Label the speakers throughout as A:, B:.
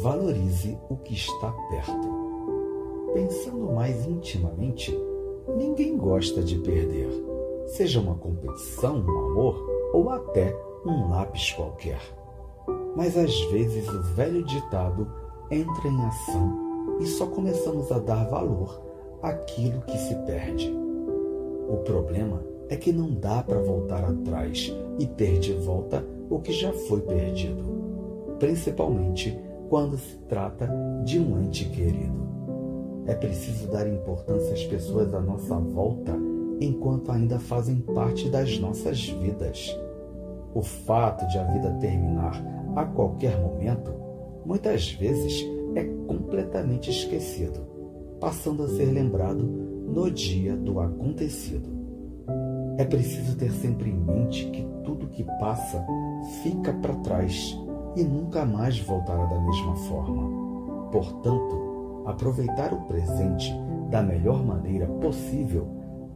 A: valorize o que está perto. Pensando mais intimamente, ninguém gosta de perder, seja uma competição, um amor ou até um lápis qualquer. Mas às vezes o velho ditado entra em ação e só começamos a dar valor àquilo que se perde. O problema é que não dá para voltar atrás e ter de volta o que já foi perdido, principalmente quando se trata de um ente querido. É preciso dar importância às pessoas à nossa volta enquanto ainda fazem parte das nossas vidas. O fato de a vida terminar a qualquer momento, muitas vezes, é completamente esquecido, passando a ser lembrado no dia do acontecido. É preciso ter sempre em mente que tudo que passa fica para trás e nunca mais voltará da mesma forma. Portanto, Aproveitar o presente da melhor maneira possível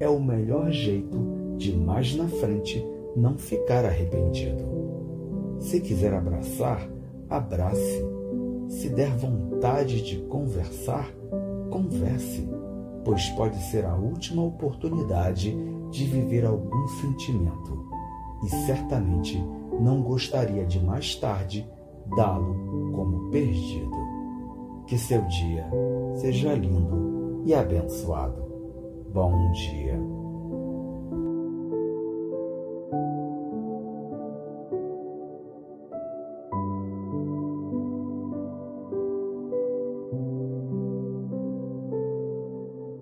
A: é o melhor jeito de mais na frente não ficar arrependido. Se quiser abraçar, abrace. Se der vontade de conversar, converse, pois pode ser a última oportunidade de viver algum sentimento e certamente não gostaria de mais tarde dá-lo como perdido. Que seu dia seja lindo e abençoado. Bom dia.